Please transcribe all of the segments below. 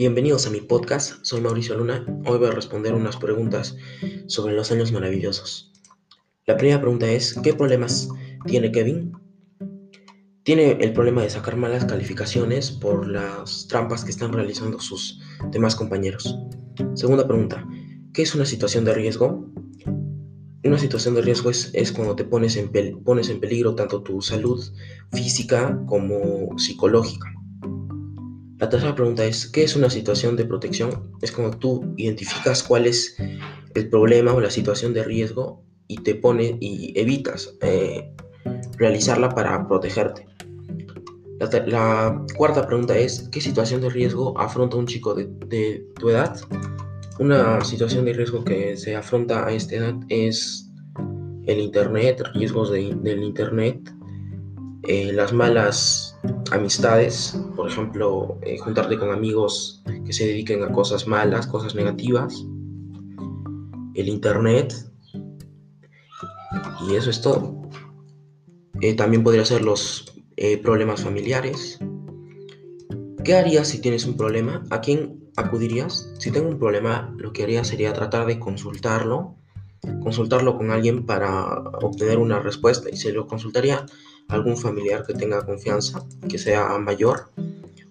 Bienvenidos a mi podcast, soy Mauricio Luna. Hoy voy a responder unas preguntas sobre los años maravillosos. La primera pregunta es, ¿qué problemas tiene Kevin? Tiene el problema de sacar malas calificaciones por las trampas que están realizando sus demás compañeros. Segunda pregunta, ¿qué es una situación de riesgo? Una situación de riesgo es, cuando te pones en, pones en peligro tanto tu salud física como psicológica. La tercera pregunta es, ¿qué es una situación de protección? Es cuando tú identificas cuál es el problema o la situación de riesgo y te pones y evitas eh, realizarla para protegerte. La, cuarta pregunta es, ¿qué situación de riesgo afronta un chico de, tu edad? Una situación de riesgo que se afronta a esta edad es el Internet, riesgos del Internet, eh, las malas amistades, por ejemplo, eh, juntarte con amigos que se dediquen a cosas malas, cosas negativas, el internet, y eso es todo. Eh, también podría ser los problemas familiares. ¿Qué harías si tienes un problema? ¿A quién acudirías? Si tengo un problema, lo que haría sería tratar de consultarlo, consultarlo con alguien para obtener una respuesta y se lo consultaría algún familiar que tenga confianza, que sea mayor,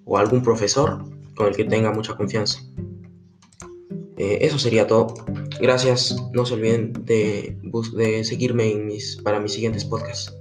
o algún profesor con el que tenga mucha confianza. Eh, eso sería todo. Gracias. No se olviden de, de seguirme en mis, para mis siguientes podcasts.